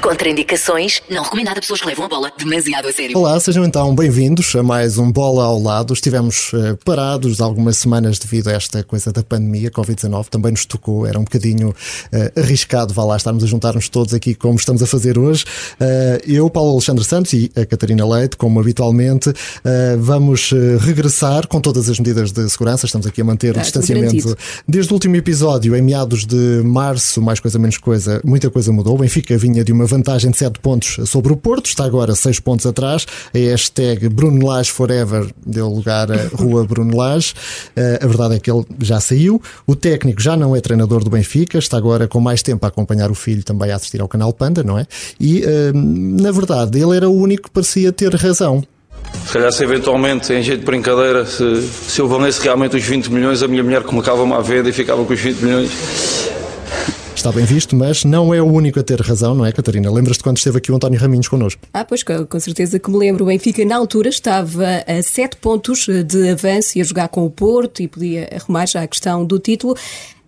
Contraindicações, não recomendado a pessoas que levam a bola demasiado a sério. Olá, sejam então bem-vindos a mais um Bola ao Lado. Estivemos uh, parados algumas semanas devido a esta coisa da pandemia, Covid-19, também nos tocou, era um bocadinho uh, arriscado, vá lá, estarmos a juntar-nos todos aqui como estamos a fazer hoje. Uh, eu, Paulo Alexandre Santos e a Catarina Leite, como habitualmente, vamos regressar com todas as medidas de segurança, estamos aqui a manter o distanciamento. Desde o último episódio, em meados de março, mais coisa menos coisa, muita coisa mudou. O Benfica vinha de uma vantagem de 7 pontos sobre o Porto, está agora 6 pontos atrás. A hashtag Bruno Lage Forever deu lugar a Rua Bruno Lage. Uh, a verdade é que ele já saiu. O técnico já não é treinador do Benfica, está agora com mais tempo a acompanhar o filho também a assistir ao canal Panda, não é? E, uh, na verdade, ele era o único que parecia ter razão. Se calhar se eventualmente, em jeito de brincadeira, se, se eu valesse realmente os 20 milhões, a minha mulher colocava-me à venda e ficava com os 20 milhões. Está bem visto, mas não é o único a ter razão, não é, Catarina? Lembras-te quando esteve aqui o António Raminhos connosco? Ah, pois, com certeza que me lembro. O Benfica, na altura, estava a sete pontos de avanço, ia jogar com o Porto e podia arrumar já a questão do título.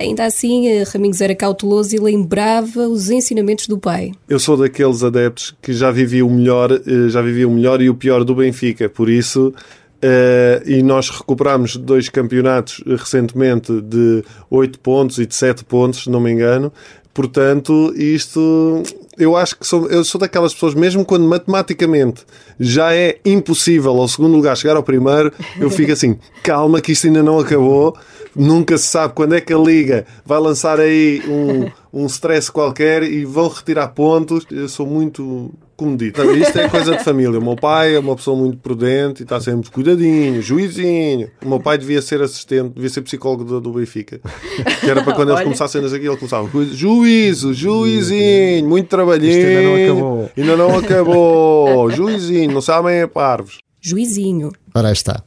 Ainda assim, eh, Raminhos era cauteloso e lembrava os ensinamentos do pai. Eu sou daqueles adeptos que já vivia o melhor, eh, já vivia o melhor e o pior do Benfica, por isso Uh, e nós recuperámos dois campeonatos recentemente de 8 pontos e de 7 pontos, se não me engano. Portanto, isto eu acho que sou, eu sou daquelas pessoas, mesmo quando matematicamente já é impossível ao segundo lugar chegar ao primeiro, eu fico assim, calma que isto ainda não acabou, nunca se sabe quando é que a Liga vai lançar aí um, um stress qualquer e vão retirar pontos. Eu sou muito comedido. Isto é coisa de família. O meu pai é uma pessoa muito prudente e está sempre cuidadinho, juizinho. O meu pai devia ser assistente, devia ser psicólogo do, do Benfica. Que era para quando eles começassem aqui, ele começava juízo, juizinho, muito trabalhinho. Isto ainda não acabou. Ainda não acabou. juizinho, não sabem é parvos. Juizinho. Ora está.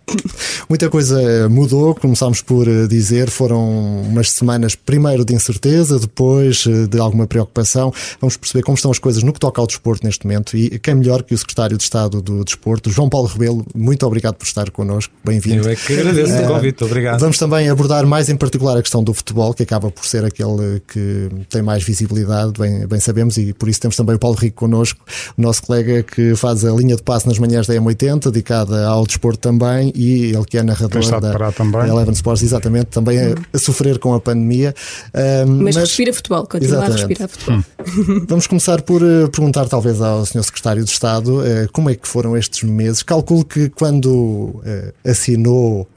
Muita coisa mudou, começámos por eh, dizer, foram umas semanas primeiro de incerteza, depois eh, de alguma preocupação. Vamos perceber como estão as coisas no que toca ao desporto neste momento e quem melhor que o Secretário de Estado do Desporto, João Paulo Rebelo, muito obrigado por estar connosco, bem-vindo. Eu é que agradeço o convite, obrigado. Vamos também abordar mais em particular a questão do futebol, que acaba por ser aquele que tem mais visibilidade, bem, bem sabemos, e por isso temos também o Paulo Rico connosco, o nosso colega que faz a linha de passe nas manhãs da M80, dedicada ao desporto também e ele que é narrador da, também. Eleven Sports, exatamente, também a, a sofrer com a pandemia. Um, mas, mas respira futebol, continua exatamente. a respirar futebol. Hum. Vamos começar por uh, perguntar talvez ao Sr. Secretário de Estado uh, como é que foram estes meses. Calculo que quando uh, assinou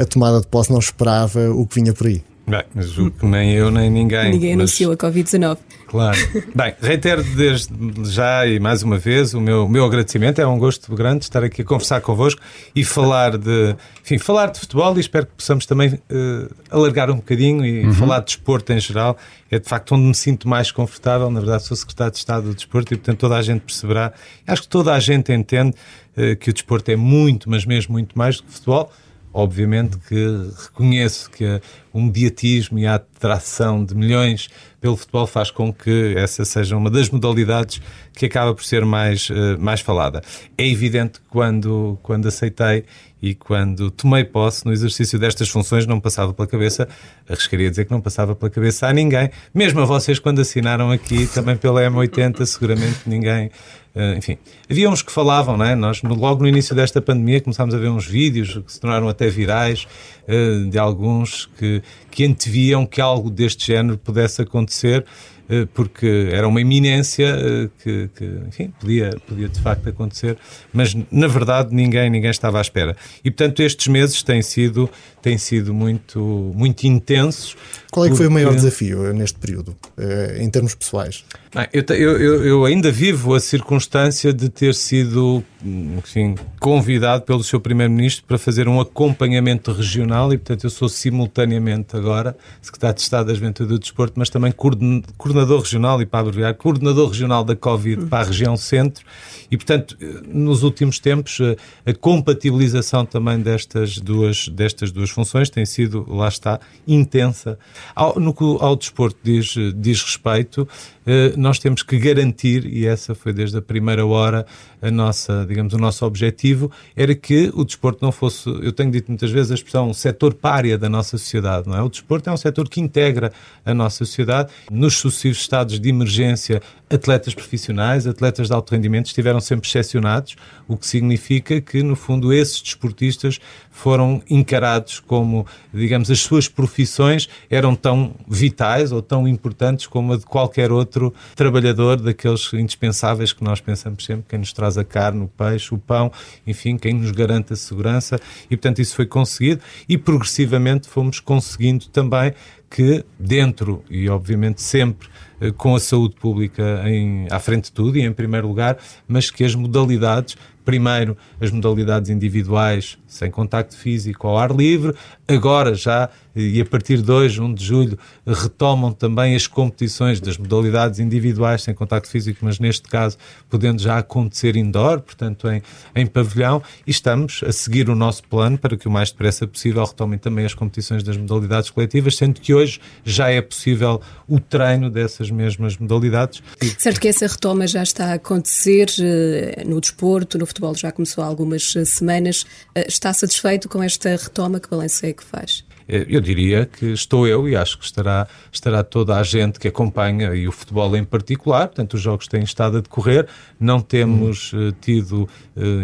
a tomada de posse não esperava o que vinha por aí. Bem, mas o que nem eu nem ninguém. Ninguém mas... anunciou a Covid-19. Claro. Bem, reitero desde já e mais uma vez o meu, meu agradecimento. É um gosto grande estar aqui a conversar convosco e falar de, enfim, falar de futebol e espero que possamos também uh, alargar um bocadinho e uhum. falar de desporto em geral. É de facto onde me sinto mais confortável. Na verdade, sou secretário de Estado do Desporto e, portanto, toda a gente perceberá. Acho que toda a gente entende uh, que o desporto é muito, mas mesmo muito mais do que futebol. Obviamente que reconheço que o mediatismo e a atração de milhões pelo futebol faz com que essa seja uma das modalidades que acaba por ser mais, uh, mais falada. É evidente que quando, quando aceitei e quando tomei posse no exercício destas funções não passava pela cabeça, arriscaria dizer que não passava pela cabeça a ninguém, mesmo a vocês quando assinaram aqui também pela M80, seguramente ninguém Uh, enfim, havia uns que falavam, não é? Nós, logo no início desta pandemia, começámos a ver uns vídeos que se tornaram até virais, uh, de alguns que, que anteviam que algo deste género pudesse acontecer. Eh, porque era uma iminência eh, que, que, enfim, podia, podia de facto acontecer, mas na verdade ninguém, ninguém estava à espera. E portanto estes meses têm sido, têm sido muito, muito intensos. Qual é que porque... foi o maior desafio neste período, eh, em termos pessoais? Bem, eu, eu, eu, ainda vivo a circunstância de ter sido enfim, convidado pelo seu Primeiro-Ministro para fazer um acompanhamento regional e, portanto, eu sou simultaneamente agora Secretário de Estado da Juventude e do Desporto, mas também coordenador regional e para abreviar, coordenador regional da Covid para a região centro e, portanto, nos últimos tempos, a compatibilização também destas duas, destas duas suas funções tem sido, lá está, intensa. Ao, no que ao desporto diz, diz respeito, eh, nós temos que garantir, e essa foi desde a primeira hora a nossa, digamos, o nosso objetivo, era que o desporto não fosse, eu tenho dito muitas vezes a expressão, um setor párea da nossa sociedade, não é? O desporto é um setor que integra a nossa sociedade. Nos sucessivos estados de emergência, atletas profissionais, atletas de alto rendimento estiveram sempre excepcionados, o que significa que, no fundo, esses desportistas foram encarados como, digamos, as suas profissões eram tão vitais ou tão importantes como a de qualquer outro trabalhador daqueles indispensáveis que nós pensamos sempre, quem nos traz a carne, o peixe, o pão, enfim, quem nos garante a segurança. E, portanto, isso foi conseguido e progressivamente fomos conseguindo também que dentro e obviamente sempre eh, com a saúde pública em, à frente de tudo e em primeiro lugar, mas que as modalidades primeiro as modalidades individuais sem contacto físico ao ar livre, agora já, e a partir de hoje, 1 de julho, retomam também as competições das modalidades individuais sem contacto físico, mas neste caso podendo já acontecer indoor, portanto em, em pavilhão, e estamos a seguir o nosso plano para que o mais depressa possível retomem também as competições das modalidades coletivas, sendo que hoje já é possível o treino dessas mesmas modalidades. Certo que essa retoma já está a acontecer eh, no desporto, no futebol já começou há algumas eh, semanas. Eh, está satisfeito com esta retoma? Que balanço é que faz? Eh, eu diria que estou eu e acho que estará, estará toda a gente que acompanha e o futebol em particular. Portanto, os jogos têm estado a decorrer, não temos hum. tido,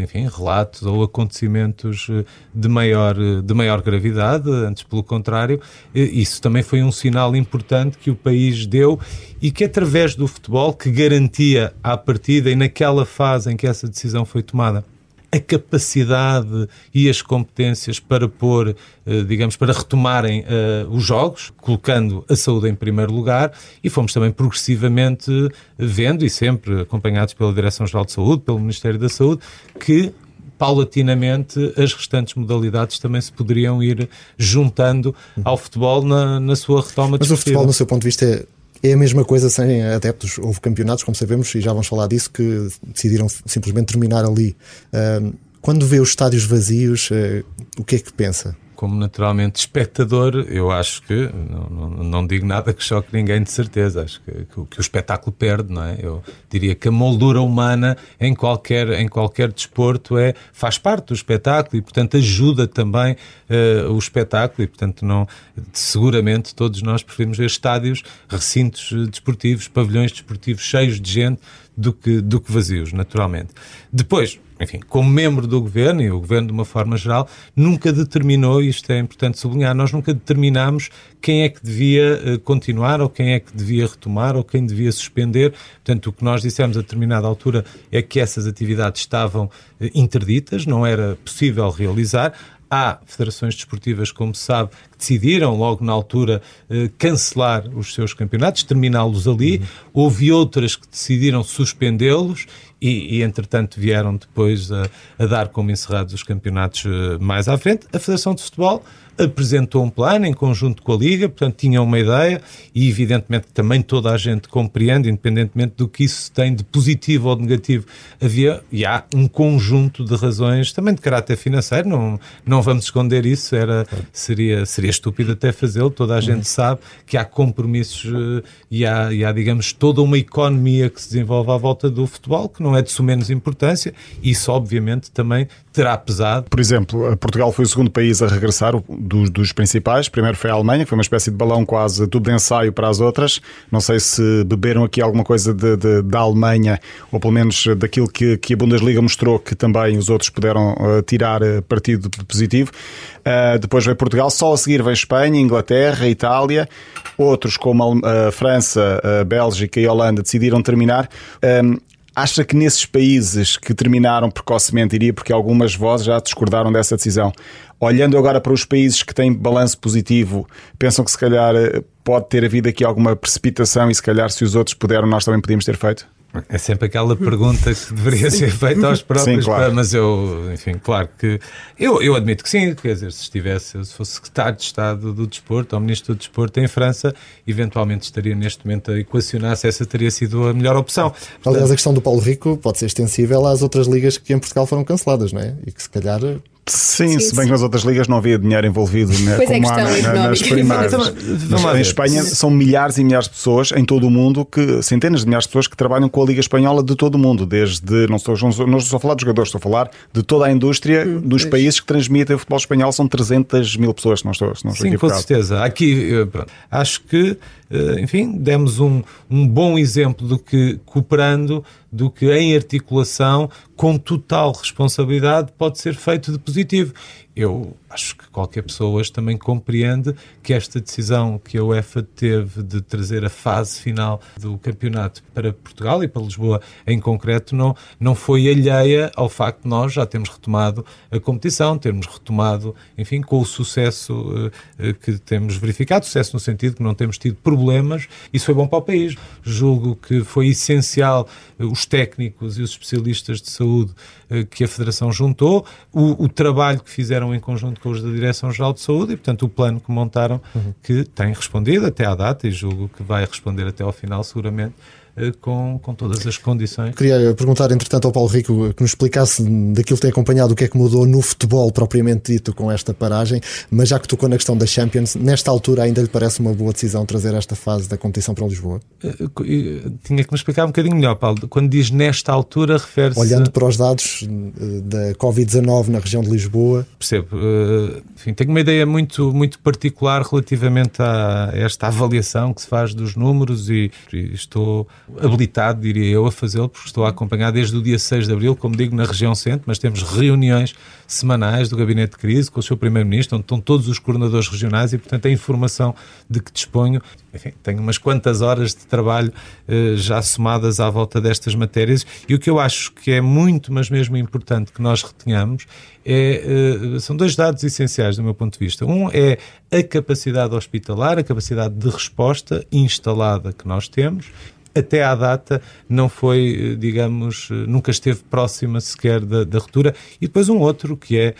enfim, relatos ou acontecimentos de maior, de maior gravidade, antes pelo contrário. Isso também foi um sinal importante que o país deu e que através do futebol que garantia à partida e naquela fase em que essa decisão foi tomada a capacidade e as competências para pôr, eh, digamos, para retomarem uh, os jogos, colocando a saúde em primeiro lugar, e fomos também progressivamente vendo, e sempre acompanhados pela Direção-Geral de Saúde, pelo Ministério da Saúde, que paulatinamente as restantes modalidades também se poderiam ir juntando ao futebol na, na sua retoma Mas o futebol, no seu ponto de vista, é é a mesma coisa sem adeptos. Houve campeonatos, como sabemos, e já vamos falar disso, que decidiram simplesmente terminar ali. Quando vê os estádios vazios, eh, o que é que pensa? Como naturalmente espectador, eu acho que, não, não, não, digo nada que choque ninguém de certeza, acho que, que, que, o espetáculo perde, não é? Eu diria que a moldura humana em qualquer, em qualquer desporto é, faz parte do espetáculo e, portanto, ajuda também uh, o espetáculo e, portanto, não, seguramente todos nós preferimos ver estádios, recintos eh, desportivos, pavilhões desportivos cheios de gente do que, do que vazios, naturalmente. Depois, enfim, como membro do governo e o governo de uma forma geral, nunca determinou, e isto é importante sublinhar, nós nunca determinámos quem é que devia uh, continuar ou quem é que devia retomar ou quem devia suspender. Portanto, o que nós dissemos a determinada altura é que essas atividades estavam uh, interditas, não era possível realizar. Há federações desportivas, como se sabe, que decidiram logo na altura eh, cancelar os seus campeonatos, terminá-los ali. Uhum. Houve outras que decidiram suspendê-los e, e, entretanto, vieram depois a, a, dar como encerrados os campeonatos eh, mais à frente. A Federação de Futebol apresentou um plano em conjunto com a Liga, portanto tinha uma ideia e evidentemente também toda a gente compreende, independentemente do que isso tem de positivo ou de negativo, havia e há um conjunto de razões também de caráter financeiro, não, não vamos esconder isso, era, seria, seria estúpido até fazê-lo, toda a gente sabe que há compromissos eh, e há, e há, digamos, toda uma economia que se desenvolve à volta do futebol, que não é de sumenos importância, isso obviamente também terá pesado. Por exemplo, Portugal foi o segundo país a regressar, dos, dos, principais. Primeiro foi a Alemanha, que foi uma espécie de balão quase tudo de ensaio para as outras. Não sei se beberam aqui alguma coisa de, de, da Alemanha, ou pelo menos daquilo que, que a Bundesliga mostrou, que também os outros puderam uh, tirar uh, partido positivo. Uh, depois veio Portugal, só a seguir veio Espanha, Inglaterra, Itália. Outros, como a, França, a Bélgica e a Holanda, decidiram terminar. Um, Acha que nesses países que terminaram precocemente, iria porque algumas vozes já discordaram dessa decisão, olhando agora para os países que têm balanço positivo, pensam que se calhar eh, pode ter havido aqui alguma precipitação e se calhar se os outros puderam, nós também podíamos ter feito? É sempre aquela pergunta que deveria ser feita aos próprios, sim, claro. mas eu, enfim, claro que eu, eu admito que sim, quer dizer, se estivesse, se fosse secretário de Estado do Desporto ou Ministro do Desporto em França, eventualmente estaria neste momento a equacionar se essa teria sido a melhor opção. Aliás, a questão do Paulo Rico pode ser extensível às outras ligas que em Portugal foram canceladas, não é? E que se calhar Sim, Sim, se bem sim. que nas outras ligas não havia dinheiro envolvido né, Pois é, como há questão na- na- nas primárias. Então, Mas em. Espanha são milhares e milhares de pessoas em todo o mundo, que centenas de milhares de pessoas que trabalham com a Liga Espanhola de todo o mundo, desde, não estou, não estou, a falar dos jogadores, estou a falar de toda a indústria dos pois. países que transmitem o futebol espanhol, são 300 mil pessoas, se não estou, se não estou Sim, com certeza. Aqui, eh, pronto, acho que, enfim, demos um, um bom exemplo do que, cooperando, do que em articulação, com total responsabilidade, pode ser feito de positivo. Eu acho que qualquer pessoa hoje também compreende que esta decisão que a UEFA teve de trazer a fase final do campeonato para Portugal e para Lisboa em concreto não, não foi alheia ao facto de nós já termos retomado a competição, termos retomado, enfim, com o sucesso eh, que temos verificado, sucesso no sentido que não temos tido problemas, isso foi bom para o país. Julgo que foi essencial eh, os técnicos e os especialistas de saúde que a Federação juntou, o, o trabalho que fizeram em conjunto com os da Direção-Geral de Saúde e, portanto, o plano que montaram, que tem respondido até à data e julgo que vai responder até ao final, seguramente, eh, com, com todas as condições. Queria perguntar, entretanto, ao Paulo Rico que nos explicasse daquilo que tem acompanhado o que é que mudou no futebol propriamente dito com esta paragem, mas já que tocou na questão da Champions, nesta altura ainda lhe parece uma boa decisão trazer esta fase da competição para Lisboa? Eh, eh, Tinha que me explicar um bocadinho melhor, Paulo. Quando diz nesta altura, refere-se. Olhando para os dados eh, da Covid-19 na região de Lisboa, Percebo. Eh, enfim, tenho uma ideia muito, muito particular relativamente a esta avaliação que se faz dos números e, e estou habilitado, diria eu, a fazê-lo, porque estou a acompanhar desde o dia 6 de abril, como digo, na região centro, mas temos reuniões semanais do Gabinete de Crise com o seu Primeiro-Ministro, onde estão todos os coordenadores regionais e, portanto, a informação de que disponho, enfim, tenho umas quantas horas de trabalho eh, já somadas à volta destas matérias e o que eu acho que é muito, mas mesmo importante que nós retenhamos é, eh, são dois dados essenciais do meu ponto de vista. Um é a capacidade hospitalar, a capacidade de resposta instalada que nós temos. Até à data não foi, eh, digamos, eh, nunca esteve próxima sequer da, da ruptura. E depois um outro, que é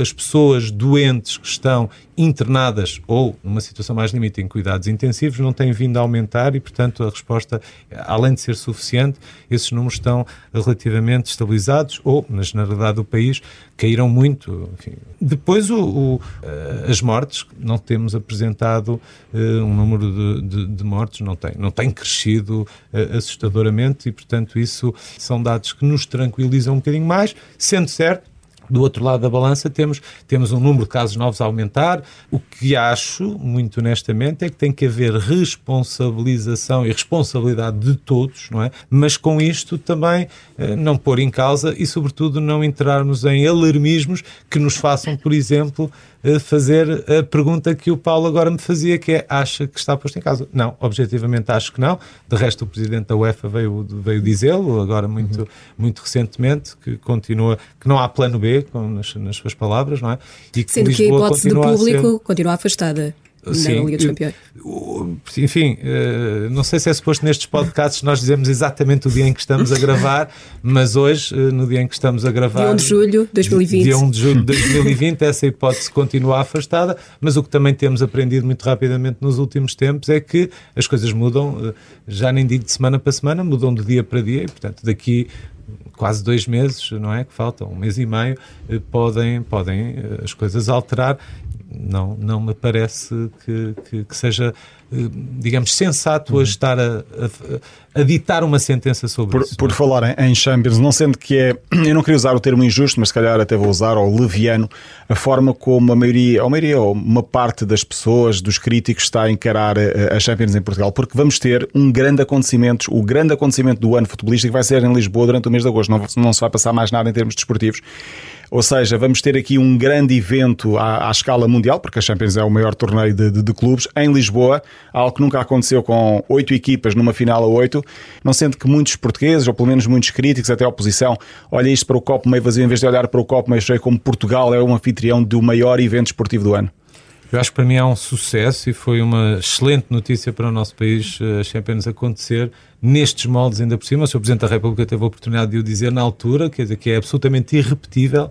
as pessoas doentes que estão internadas ou numa situação mais limite em cuidados intensivos não têm vindo a aumentar e, portanto, a resposta, além de ser suficiente, esses números estão relativamente estabilizados ou, na generalidade do país, caíram muito. Enfim. Depois, o, o, eh, as mortes, não temos apresentado um número de, de- de mortes, não tem, não tem crescido assustadoramente e, portanto, isso são dados que nos tranquilizam um bocadinho mais, sendo certo do outro lado da balança temos, temos um número de casos novos a aumentar. O que acho, muito honestamente, é que tem que haver responsabilização e responsabilidade de todos, não é? Mas com isto também eh, não pôr em causa e, sobretudo, não entrarmos em alarmismos que nos façam, por exemplo, eh, fazer a pergunta que o Paulo agora me fazia, que é, acha que está posto em causa? Não, objetivamente acho que não. De resto, o Presidente da UEFA veio, veio dizê-lo, agora muito, muito recentemente, que continua, que não há plano B, com, nas, nas suas palavras, não é? E Sendo que a Lisboa hipótese de continua a ser- público continua afastada na Sim, Liga dos Campeões. Enfim, eh, não sei se é suposto nestes podcasts nós dizemos exatamente o dia em que estamos a gravar, mas hoje, eh, no dia em que estamos a gravar. Dia 1 de julho de 2020. Dia 1 de julho de 2020, essa hipótese continua afastada, mas o que também temos aprendido muito rapidamente nos últimos tempos é que as coisas mudam, eh, já nem digo de semana para semana, mudam de dia para dia, e portanto daqui quase dois meses, não é? Que faltam, um mês e meio, eh, podem, podem eh, as coisas alterar. Não, não me parece que, que, que seja, eh, digamos, sensato hoje estar a, a, a ditar uma sentença sobre Por, isso. por não falar em, em Champions, não sendo que é, eu não queria usar o termo injusto, mas se calhar até vou usar, ou leviano, a forma como a maioria, ou a maioria, ou uma parte das pessoas, dos críticos, está a encarar a, a Champions em Portugal, porque vamos ter um grande acontecimento, o grande acontecimento do ano futebolístico vai ser em Lisboa durante o mês de agosto, não, não se vai passar mais nada em termos desportivos. Ou seja, vamos ter aqui um grande evento à, à escala mundial, porque a Champions é o maior torneio de, de- de clubes, em Lisboa, algo que nunca aconteceu com oito equipas numa final a oito, não sendo que muitos portugueses, ou pelo menos muitos críticos, até a oposição, olhem isto para o copo meio vazio, em vez de olhar para o copo meio cheio, como Portugal é um anfitrião do maior evento esportivo do ano. Eu acho que para mim é um sucesso e foi uma excelente notícia para o nosso país eh, a Champions acontecer nestes moldes ainda por cima. O Sr. Presidente da República teve a oportunidade de o dizer na altura, quer dizer, que é absolutamente irrepetível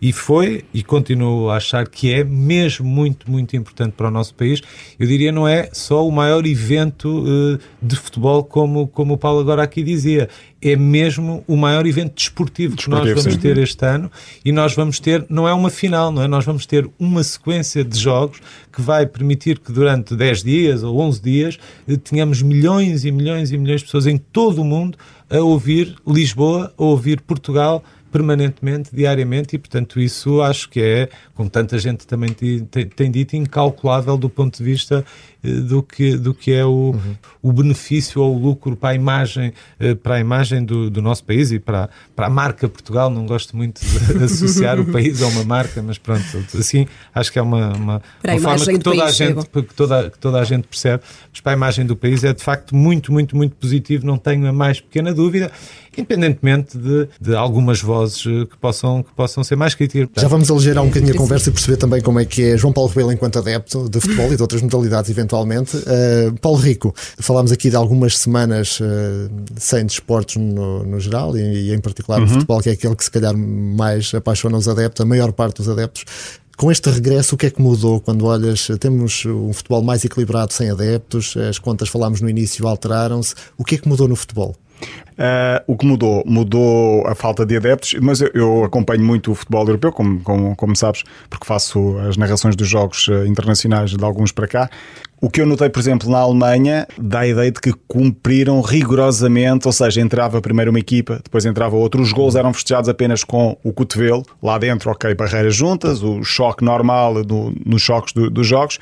e foi e continuo a achar que é mesmo muito, muito importante para o nosso país. Eu diria não é só o maior evento eh, de futebol, como, como o Paulo agora aqui dizia, é mesmo o maior evento desportivo, desportivo que nós vamos sim. ter este ano e nós vamos ter, não é uma final, não é? Nós vamos ter uma sequência de jogos que vai permitir que durante 10 dias ou 11 dias eh, tenhamos milhões e milhões e milhões de pessoas em todo o mundo a ouvir Lisboa, a ouvir Portugal, permanentemente, diariamente, e portanto isso acho que é, como tanta gente também tem, tem dito, incalculável do ponto de vista do que, do que é o, uhum. o benefício ou o lucro para a imagem, eh, para a imagem do, do nosso país e para, para a marca Portugal. Não gosto muito de associar o país a uma marca, mas pronto, assim acho que é uma, uma, uma forma que toda, a gente, que, toda, que toda a gente percebe, mas para a imagem do país é de facto muito, muito, muito positivo, não tenho a mais pequena dúvida independentemente de, de algumas vozes eh, que possam, que possam ser mais críticas. Já vamos aligerar um bocadinho a conversa e perceber também como é que é João Paulo Rebelo enquanto adepto de futebol e de outras modalidades eventualmente. Uh, Paulo Rico, falámos aqui de algumas semanas uh, sem desportos no, no geral e, e, em particular uhum. o futebol, que é aquele que se calhar mais apaixona os adeptos, a maior parte dos adeptos. Com este regresso, o que é que mudou quando olhas? Temos um futebol mais equilibrado sem adeptos, as contas falámos no início alteraram-se. O que é que mudou no futebol? Uh, o que mudou? Mudou a falta de adeptos, mas eu, eu acompanho muito o futebol europeu, como, como, como, sabes, porque faço as narrações dos jogos uh, internacionais de alguns para cá. O que eu notei, por exemplo, na Alemanha, dá a ideia de que cumpriram rigorosamente, ou seja, entrava primeiro uma equipa, depois entrava outra. Os gols eram festejados apenas com o cotovelo, lá dentro, ok, barreiras juntas, o choque normal do, nos choques do, dos jogos.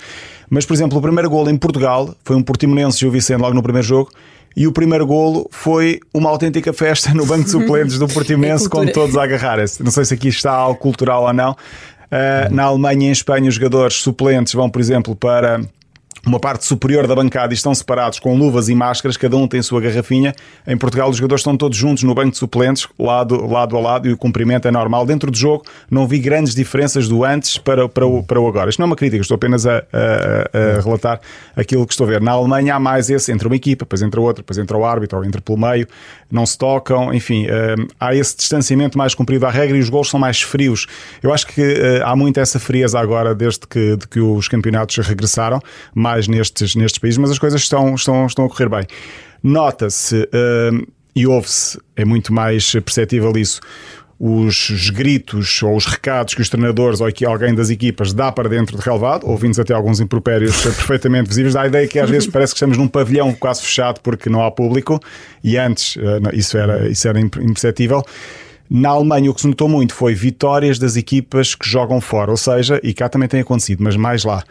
Mas, por exemplo, o primeiro gol em Portugal foi um Portimonense Gil Vicente logo no primeiro jogo e o primeiro golo foi uma autêntica festa no banco de suplentes do Portimense, é com todos a agarrarem-se. Não sei se aqui está algo cultural ou não. Uh, na Alemanha e em Espanha, os jogadores suplentes vão, por exemplo, para uma parte superior da bancada e estão separados com luvas e máscaras, cada um tem sua garrafinha. Em Portugal, os jogadores estão todos juntos no banco de suplentes, lado, lado a lado, e o cumprimento é normal. Dentro do jogo, não vi grandes diferenças do antes para, para, o, para o agora. Isto não é uma crítica, estou apenas a, a, a, relatar aquilo que estou a ver. Na Alemanha há mais esse entre uma equipa, depois entra outra, depois entra o árbitro, ou entra pelo meio, não se tocam, enfim, hum, há esse distanciamento mais cumprido à regra e os gols são mais frios. Eu acho que hum, há muito essa frieza agora, desde que, de que os campeonatos regressaram, nestes, nestes países, mas as coisas estão, estão, estão a correr bem. Nota-se uh, e ouve-se, é muito mais perceptível isso, os, os, gritos ou os recados que os treinadores ou que alguém das equipas dá para dentro de relevado, ouvindo até alguns impropérios perfeitamente visíveis, dá a ideia que às vezes parece que estamos num pavilhão quase fechado porque não há público e antes uh, isso era, isso era imperceptível. Na Alemanha, o que se notou muito foi vitórias das equipas que jogam fora, ou seja, e cá também tem acontecido, mas mais lá.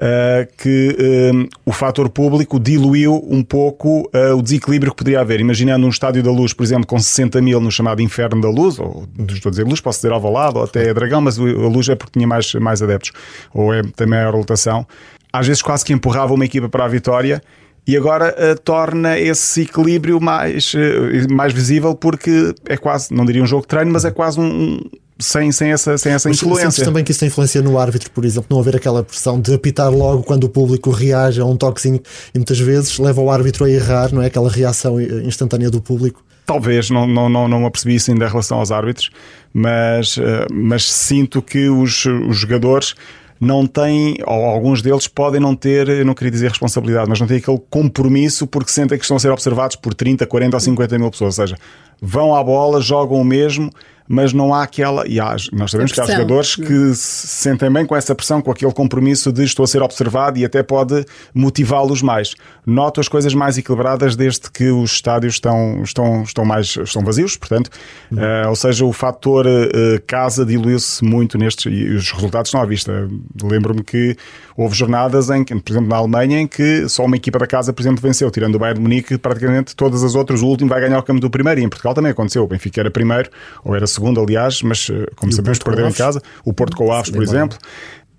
Uh, que uh, o fator público diluiu um pouco uh, o desequilíbrio que poderia haver. Imaginando um estádio da luz, por exemplo, com 60 mil no chamado Inferno da Luz, ou estou a dizer luz, posso dizer Alvalade, ou até Dragão, mas a luz é porque tinha mais, mais adeptos, ou é tem maior lotação. Às vezes quase que empurrava uma equipa para a vitória e agora uh, torna esse equilíbrio mais, uh, mais visível porque é quase, não diria um jogo de treino, mas é quase um, sem, sem essa, sem essa influência. também que isso tem influência no árbitro, por exemplo, não haver aquela pressão de apitar logo quando o público reage a um toquezinho e muitas vezes leva o árbitro a errar, não é? Aquela reação instantânea do público. Talvez, não, não, não, não apercebi isso ainda em relação aos árbitros, mas, eh, mas sinto que os, os jogadores não têm, ou alguns deles podem não ter, eu não queria dizer responsabilidade, mas não têm aquele compromisso porque sentem que estão a ser observados por 30, 40 ou 50 mil pessoas. Ou seja, vão à bola, jogam o mesmo, mas não há aquela. E há, nós sabemos que há jogadores que se sentem bem com essa pressão, com aquele compromisso de estou a ser observado e até pode motivá-los mais. Noto as coisas mais equilibradas desde que os estádios estão, estão, estão mais estão vazios, portanto, uhum. uh, ou seja, o fator uh, casa diluiu-se muito nestes e os resultados estão à vista. Lembro-me que houve jornadas em que, por exemplo, na Alemanha, em que só uma equipa da casa, por exemplo, venceu, tirando o Bayern de Munique, praticamente todas as outras, o último vai ganhar o campo do primeiro, e em Portugal também aconteceu. O Benfica era primeiro, ou era segundo, aliás, mas eh, como e sabemos, perdeu em casa. O Porto com o Aves, por exemplo.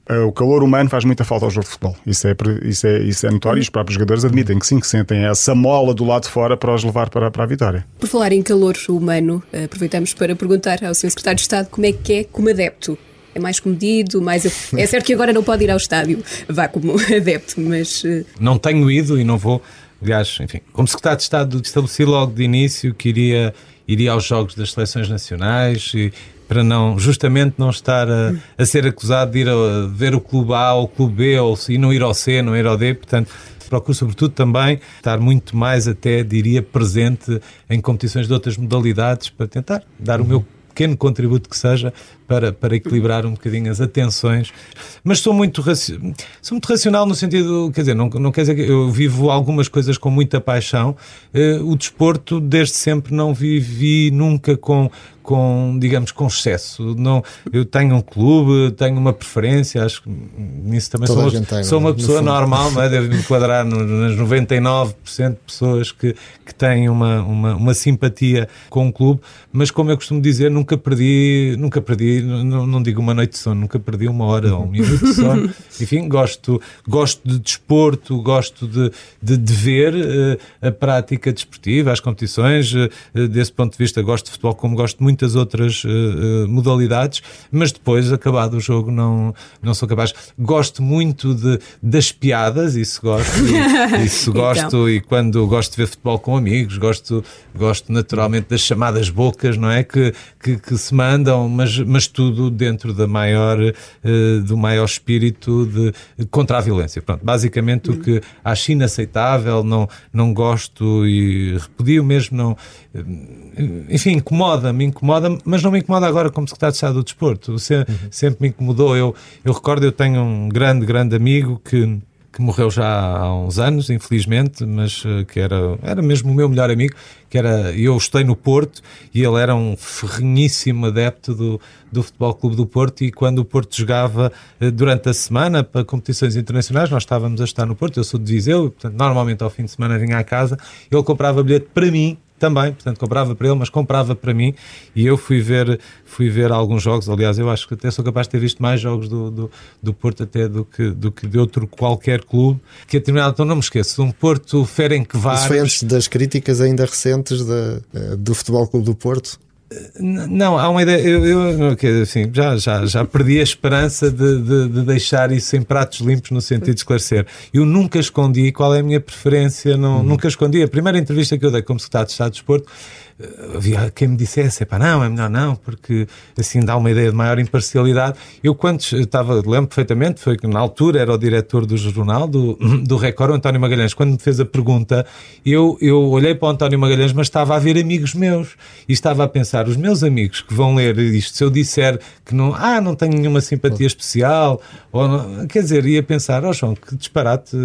Eh, o calor humano faz muita falta ao jogo de futebol. Isso é, isso é, isso é notório e os próprios jogadores admitem que sim, que sentem essa mola do lado de fora para os levar para, para a vitória. Por falar em calor humano, eh, aproveitamos para perguntar ao Sr. Secretário de Estado como é que é como adepto. É mais comedido, mais. É certo que agora não pode ir ao estádio, vá como adepto, mas. Não tenho ido e não vou. Aliás, enfim, como secretário de Estado estabeleci logo de início que iria iria aos jogos das seleções nacionais e para não, justamente não estar a, a ser acusado de ir a, ver o clube A ou o clube B ou e não ir ao C, não ir ao D, portanto procuro sobretudo também estar muito mais até, diria, presente em competições de outras modalidades para tentar dar o meu pequeno contributo que seja para, para equilibrar um bocadinho as atenções. Mas sou muito, sou muito racional no sentido, quer dizer, não, não quer dizer que eu vivo algumas coisas com muita paixão. Uh, o desporto, desde sempre, não vivi nunca com, com, digamos, com excesso. Não, eu tenho um clube, tenho uma preferência, acho que nisso também Toda sou, tem, sou uma é? pessoa normal, não é? Devo me enquadrar nas 99% de pessoas que, que têm uma, uma, uma simpatia com o clube, mas como eu costumo dizer, nunca perdi, nunca perdi não, não digo uma noite de sono, nunca perdi uma hora ou um minuto de sono. Enfim, gosto, gosto de desporto, gosto de, de, de ver uh, a prática desportiva, as competições. Uh, desse ponto de vista, gosto de futebol como gosto de muitas outras uh, modalidades, mas depois, acabado o jogo, não, não sou capaz. Gosto muito de, das piadas, isso gosto. E, isso gosto, então. e quando gosto de ver futebol com amigos, gosto, gosto naturalmente das chamadas bocas, não é? Que, que, que se mandam, mas, mas tudo dentro da maior, uh, do maior espírito de, contra a violência. Pronto, basicamente o que acho inaceitável, não, não gosto e repudio mesmo, não, eh, enfim, incomoda-me, incomoda mas não me incomoda agora como secretário de Estado do Desporto. Sempre, uhum. sempre me incomodou. Eu, eu recordo, eu tenho um grande, grande amigo que que morreu já há uns anos, infelizmente, mas uh, que era, era mesmo o meu melhor amigo, que era, eu estei no Porto e ele era um ferrenhíssimo adepto do, do Futebol Clube do Porto e quando o Porto jogava uh, durante a semana para competições internacionais, nós estávamos a estar no Porto, eu sou de Viseu, portanto, normalmente ao fim de semana vinha à casa, ele comprava bilhete para mim também, portanto comprava para ele, mas comprava para mim. E eu fui ver, fui ver alguns jogos, aliás eu acho que até sou capaz de ter visto mais jogos do, do, do Porto até do que, do que de outro qualquer clube, que a determinado então não me esqueço, um Porto Ferencváros... Isso foi antes das críticas ainda recentes de, eh, do Futebol Clube do Porto? Não, há uma ideia. Eu, eu assim, já, já, já perdi a esperança de, de, de, deixar isso em pratos limpos no sentido de esclarecer. Eu nunca escondi qual é a minha preferência, não, uhum. nunca escondi. A primeira entrevista que eu dei como secretário de Estado de Desporto havia quem me dissesse, pá, não, é melhor não, porque assim dá uma ideia de maior imparcialidade. Eu, quando estava, lembro perfeitamente, foi que na altura era o diretor do jornal, do, do Record, o António Magalhães, quando me fez a pergunta, eu, eu olhei para o António Magalhães, mas estava a ver amigos meus e estava a pensar, os meus amigos que vão ler isto, se eu disser que não, ah, não tenho nenhuma simpatia especial, ou quer dizer, ia pensar, oh, João, que disparate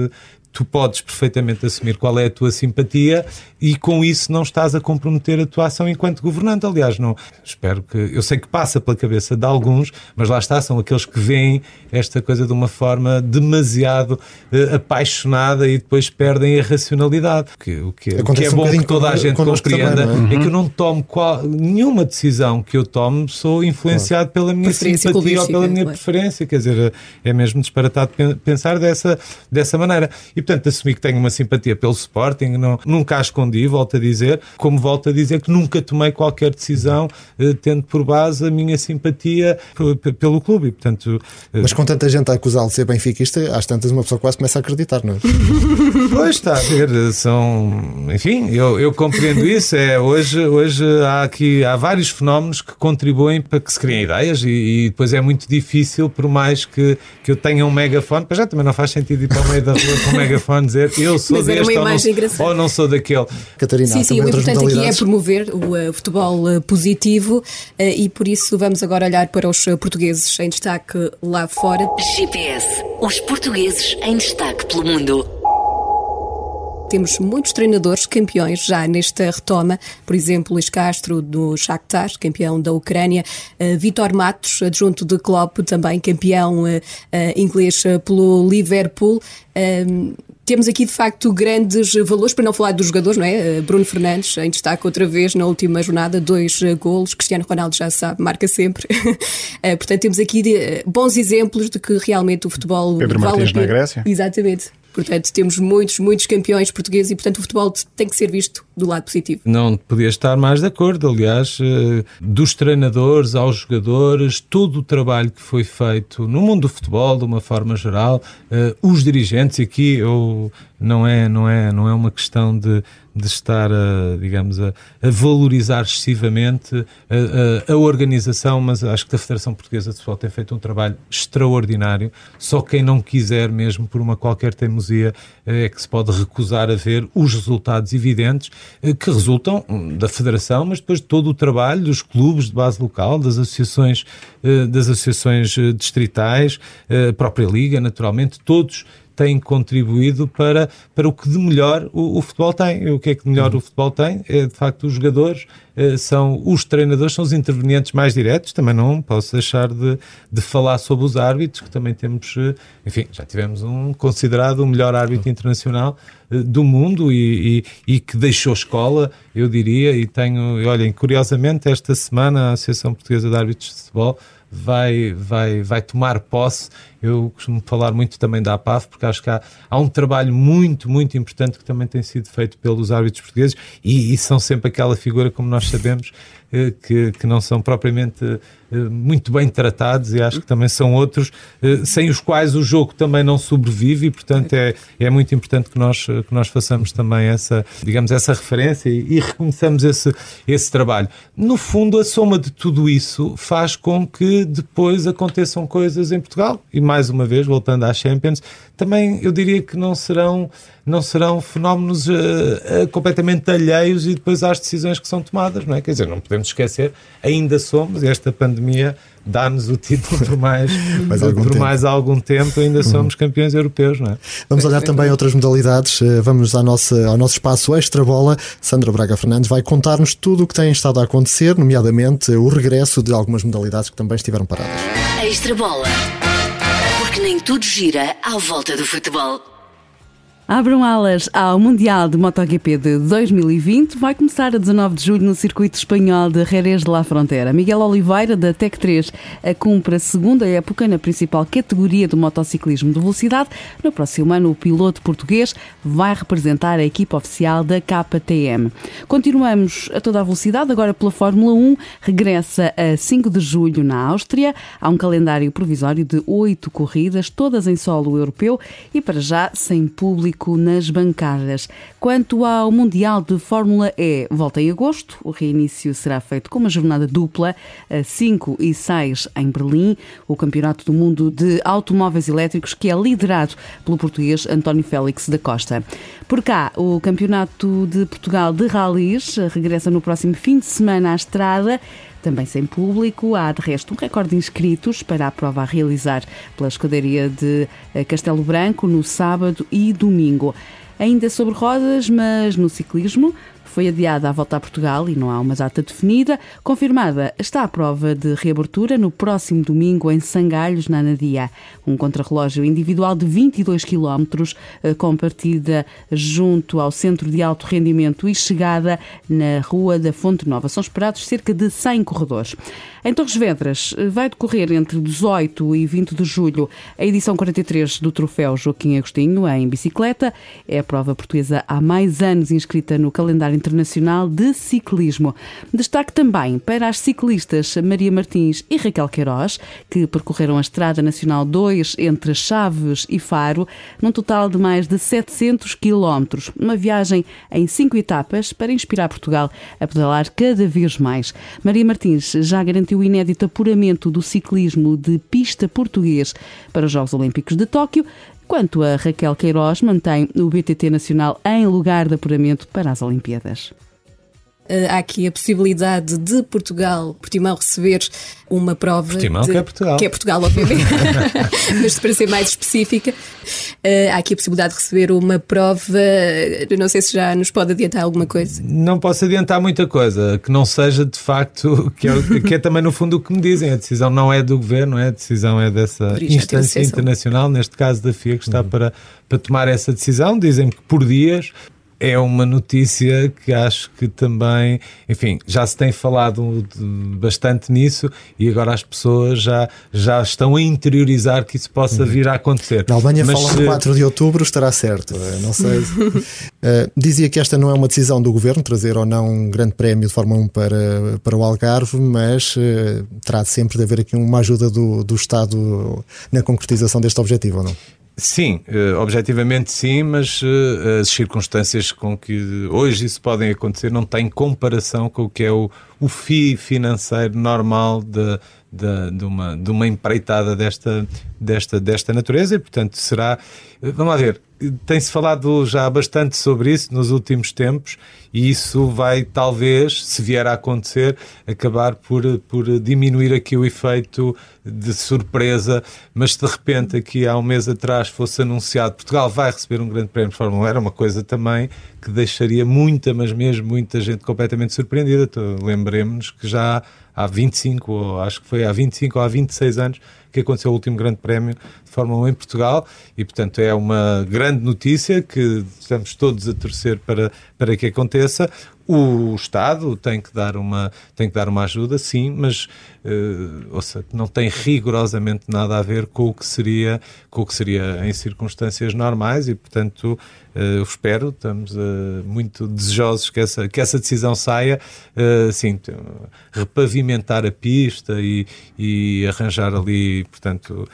tu podes perfeitamente assumir qual é a tua simpatia e com isso não estás a comprometer a tua ação enquanto governante. Aliás, não espero que eu sei que passa pela cabeça de alguns, mas lá está, são aqueles que veem esta coisa de uma forma demasiado uh, apaixonada e depois perdem a racionalidade. O que, o que, o que é bom que toda a gente compreenda também, é? é? que eu não tomo qual, nenhuma decisão que eu tomo sou influenciado claro. pela minha simpatia ou pela minha preferência. Quer dizer, é mesmo disparatado pensar dessa, dessa maneira. E portanto assumi que tenho uma simpatia pelo Sporting, não, nunca a escondi, volto a dizer, como volto a dizer que nunca tomei qualquer decisão eh, tendo por base a minha simpatia pelo clube. E, portanto, eh, Mas com tanta gente a acusá-lo de ser benfiquista, às tantas uma pessoa quase começa a acreditar, não é? Pois está a ver, são. Enfim, eu, eu compreendo isso. É, hoje, hoje há aqui há vários fenómenos que contribuem para que se criem ideias e, e depois é muito difícil, por mais que, que eu tenha um megafone, para já também não faz sentido ir para o meio da rua com um megafone megafone dizer eu sou Mas deste ou não, ou não, sou daquele. Catarina, sim, sim, o importante aqui é promover o uh, futebol uh, positivo uh, e por isso vamos agora olhar para os portugueses em destaque lá fora. GPS, os portugueses em destaque pelo mundo temos muitos treinadores campeões já nesta retoma. Por exemplo, Luís Castro do Shakhtar, campeão da Ucrânia. Uh, Vitor Matos, adjunto de Klopp, também campeão uh, uh, inglês pelo Liverpool. Temos aqui de facto grandes valores, para não falar dos jogadores, não é? Bruno Fernandes em destaque outra vez na última jornada, dois golos. Cristiano Ronaldo já sabe, marca sempre. Portanto, temos aqui bons exemplos de que realmente o futebol. Pedro vale Martins na Grécia. Exatamente. Portanto, temos muitos, muitos campeões portugueses e, portanto, o futebol tem que ser visto do lado positivo. Não podia estar mais de acordo. Aliás, eh, dos treinadores aos jogadores, todo o trabalho que foi feito no mundo do futebol, de uma forma geral, eh, os dirigentes, aqui eu não é, não é, não é uma questão de, de estar, a, digamos, a, a valorizar excessivamente a, a, organização, mas acho que a Federação Portuguesa de Futebol tem feito um trabalho extraordinário. Só quem não quiser, mesmo por uma qualquer teimosia, é que se pode recusar a ver os resultados evidentes eh, que resultam hum, da Federação, mas depois de todo o trabalho dos clubes de base local, das associações, eh, das associações eh, distritais, a própria Liga, naturalmente, todos têm contribuído para, para o que de melhor o, o futebol tem. E o que é que de melhor o futebol tem? É, de facto, os jogadores, eh, são os treinadores, são os intervenientes mais diretos. Também não posso deixar de, de falar sobre os árbitros, que também temos, eh, enfim, já tivemos um considerado o melhor árbitro internacional eh, do mundo e, e, e, que deixou escola, eu diria, e tenho, olhem, curiosamente, esta semana a Associação Portuguesa de Árbitros de Futebol vai, vai, vai tomar posse. Eu costumo falar muito também da APAF, porque acho que há, há um trabalho muito, muito importante que também tem sido feito pelos árbitros portugueses e, e são sempre aquela figura, como nós sabemos, que, que não são propriamente eh, muito bem tratados e acho que também são outros eh, sem os quais o jogo também não sobrevive e portanto é, é muito importante que nós, que nós façamos também essa, digamos, essa referência e, e reconheçamos esse, esse trabalho. No fundo, a soma de tudo isso faz com que depois aconteçam coisas em Portugal e mais uma vez, voltando à Champions, também eu diria que não serão, não serão fenómenos uh, uh, completamente alheios e depois às decisões que são tomadas, não é? Quer dizer, não podemos esquecer, ainda somos, esta pandemia dá-nos o título por mais, mais algum por tempo. mais algum tempo, ainda uhum. somos campeões europeus, não é? Vamos olhar também outras modalidades, eh, vamos à nossa, ao nosso espaço Extra Bola. Sandra Braga Fernandes vai contar-nos tudo o que tem estado a acontecer, nomeadamente o regresso de algumas modalidades que também estiveram paradas. Extra Bola porque nem tudo gira à volta do futebol. Abram alas ao Mundial de MotoGP de 2020. Vai começar a 19 de julho no circuito espanhol de Jerez de la Frontera. Miguel Oliveira, da Tec 3, cumpre a segunda época na principal categoria do motociclismo de velocidade. No próximo ano, o piloto português vai representar a equipa oficial da KTM. Continuamos a toda a velocidade, agora pela Fórmula 1. Regressa a 5 de julho na Áustria. Há um calendário provisório de oito corridas, todas em solo europeu e para já sem público público nas bancadas. Quanto ao Mundial de Fórmula E, volta em agosto. O reinício será feito com uma jornada dupla, a 5 e 6 em Berlim. O Campeonato do Mundo de Automóveis Elétricos, que é liderado pelo português António Félix da Costa. Por cá, o Campeonato de Portugal de Rallys regressa no próximo fim de semana à estrada também sem público. Há, de resto, um recorde de inscritos para a prova a realizar pela escuderia de eh, Castelo Branco no sábado e domingo. Ainda sobre rodas, mas no ciclismo, foi adiada a volta a Portugal e não há uma data definida. Confirmada está a prova de reabertura no próximo domingo em Sangalhos, na Anadia. Um contrarrelógio individual de 22 km eh, com partida junto ao Centro de Alto Rendimento e chegada na Rua da Fonte Nova. São esperados cerca de 100 corredores. Em Torres Vedras eh, vai decorrer entre 18 e 20 de julho a edição 43 do Troféu Joaquim Agostinho em bicicleta. É a prova portuguesa há mais anos inscrita no calendário internacional de ciclismo. Destaque também para as ciclistas Maria Martins e Raquel Queiroz, que percorreram a Estrada Nacional 2 entre Chaves e Faro, num total de mais de 700 quilómetros. Uma viagem em cinco etapas para inspirar Portugal a pedalar cada vez mais. Maria Martins já garantiu o inédito apuramento do ciclismo de pista português para os Jogos Olímpicos de Tóquio, quanto a Raquel Queiroz mantém o BTT Nacional em lugar de apuramento para as Olimpíadas. Eh, há aqui a possibilidade de Portugal, Portimão, receber uma prova. Portimão de, que é Portugal. Que é Portugal, obviamente. Mas para ser mais específica, uh, há aqui a possibilidade de receber uma prova. Eu não sei se já nos pode adiantar alguma coisa. Não posso adiantar muita coisa, que não seja de facto, que é, que é também no fundo o que me dizem. A decisão não é do governo, é? a decisão é dessa instância internacional, neste caso da FIA, que está uhum. para, para tomar essa decisão. Dizem que por dias é uma notícia que acho que também, enfim, já se tem falado bastante nisso e agora as pessoas já, já estão a interiorizar que isso possa uhum. vir a acontecer. Na Alemanha Mas, falam 4 de outubro, estará certo. Eh, não sei. uh, dizia que esta não é uma decisão do governo, trazer ou não um grande prémio de Fórmula 1 para, para o Algarve, mas uh, terá sempre de haver aqui uma ajuda do, do Estado na concretização deste objetivo, ou não? Sim, uh, objetivamente sim, mas uh, as circunstâncias com que hoje isso podem acontecer não têm comparação com o que é o, o FII financeiro normal de, de, de, uma, de uma empreitada desta, desta, desta natureza e, portanto, será. Vamos lá ver, tem-se falado já bastante sobre isso nos últimos tempos e isso vai, talvez, se vier a acontecer, acabar por, por diminuir aqui o efeito de surpresa. Mas se de repente, aqui há um mês atrás, fosse anunciado Portugal vai receber um grande prémio de Fórmula 1, era uma coisa também que deixaria muita, mas mesmo muita gente completamente surpreendida. Então, lembremos que já há 25, ou acho que foi há 25 ou há 26 anos, que aconteceu o último grande prémio de Fórmula 1 em Portugal e, portanto, é uma grande notícia que estamos todos a torcer para, para que aconteça. O Estado tem que dar uma, tem que dar uma ajuda, sim, mas uh, ou seja, não tem rigorosamente nada a ver com o que seria, com o que seria em circunstâncias normais e, portanto, uh, eu espero, estamos uh, muito desejosos que essa, que essa decisão saia, uh, sim, repavimentar a pista e, e arranjar ali, portanto,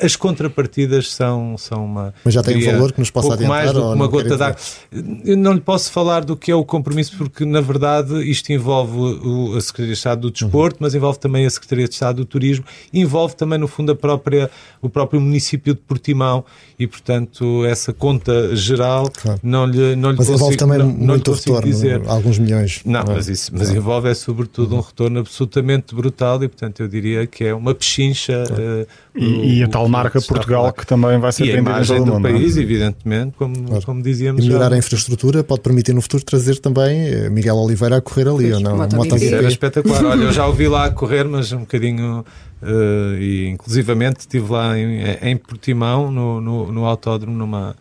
as contrapartidas são, são uma. Mas já tem um valor que nos possa adiantar? mais do que uma gota d'água. Eu não lhe posso falar do que é o compromisso, porque na verdade isto envolve o, a Secretaria de Estado do Desporto, uhum. mas envolve também a Secretaria de Estado do Turismo, envolve também, no fundo, a própria, o próprio município de Portimão e, portanto, essa conta geral claro. não lhe, não lhe mas consigo, envolve também não, muito não retorno, dizer. alguns milhões. Não, não é? mas, isso, mas envolve é sobretudo um retorno absolutamente brutal e, portanto, eu diria que é uma pechincha. Claro. Uh, e, e, a tal marca Portugal que também vai ser vendida em todo o mundo. do é? país, evidentemente, como, claro. como dizíamos. E melhorar já. a infraestrutura pode permitir no futuro trazer também eh, Miguel Oliveira a correr ali, pois, ou não? MotoGP. Era espetacular. Olha, eu já ouvi lá a correr, mas um bocadinho Uh, e inclusivamente estive lá em, em Portimão, no, no, no, autódromo, numa,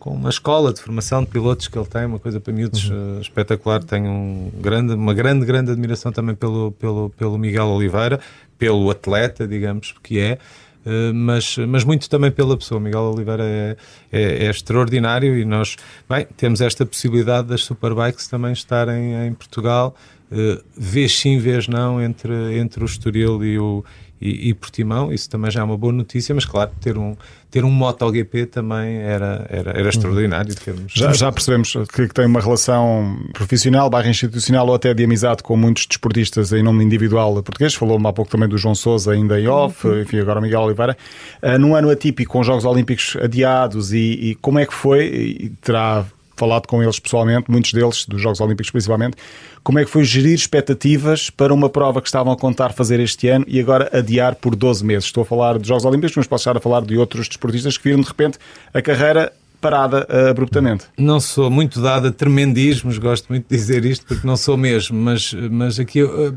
com uma escola de formação de pilotos que ele tem, uma coisa para miúdos uhum. uh, espetacular. Tenho um grande, uma grande, grande admiração também pelo, pelo, pelo Miguel Oliveira, pelo atleta, digamos, que é. Uh, mas, mas muito também pela pessoa. Miguel Oliveira é, é, é, extraordinário e nós, bem, temos esta possibilidade das Superbikes também estarem em Portugal, uh, vez sim, vez não, entre, entre o Estoril e o, e, e Portimão, isso também já é uma boa notícia, mas claro, ter um, ter um MotoGP também era, era, era extraordinário. Termos... Já, já percebemos que, que, tem uma relação profissional, barra institucional ou até de amizade com muitos desportistas em nome individual português. Falou-me há pouco também do João Sousa, ainda em off, uhum. enfim, agora Miguel Oliveira. Uh, num ano atípico, com os Jogos Olímpicos adiados, e, e como é que foi? E terá falado com eles pessoalmente, muitos deles, dos Jogos Olímpicos principalmente, como é que foi gerir expectativas para uma prova que estavam a contar fazer este ano e agora adiar por 12 meses? Estou a falar de Jogos Olímpicos, mas posso estar a falar de outros desportistas que viram de repente a carreira parada uh, abruptamente. Não sou muito dado a tremendismos, gosto muito de dizer isto porque não sou mesmo, mas, mas aqui uh,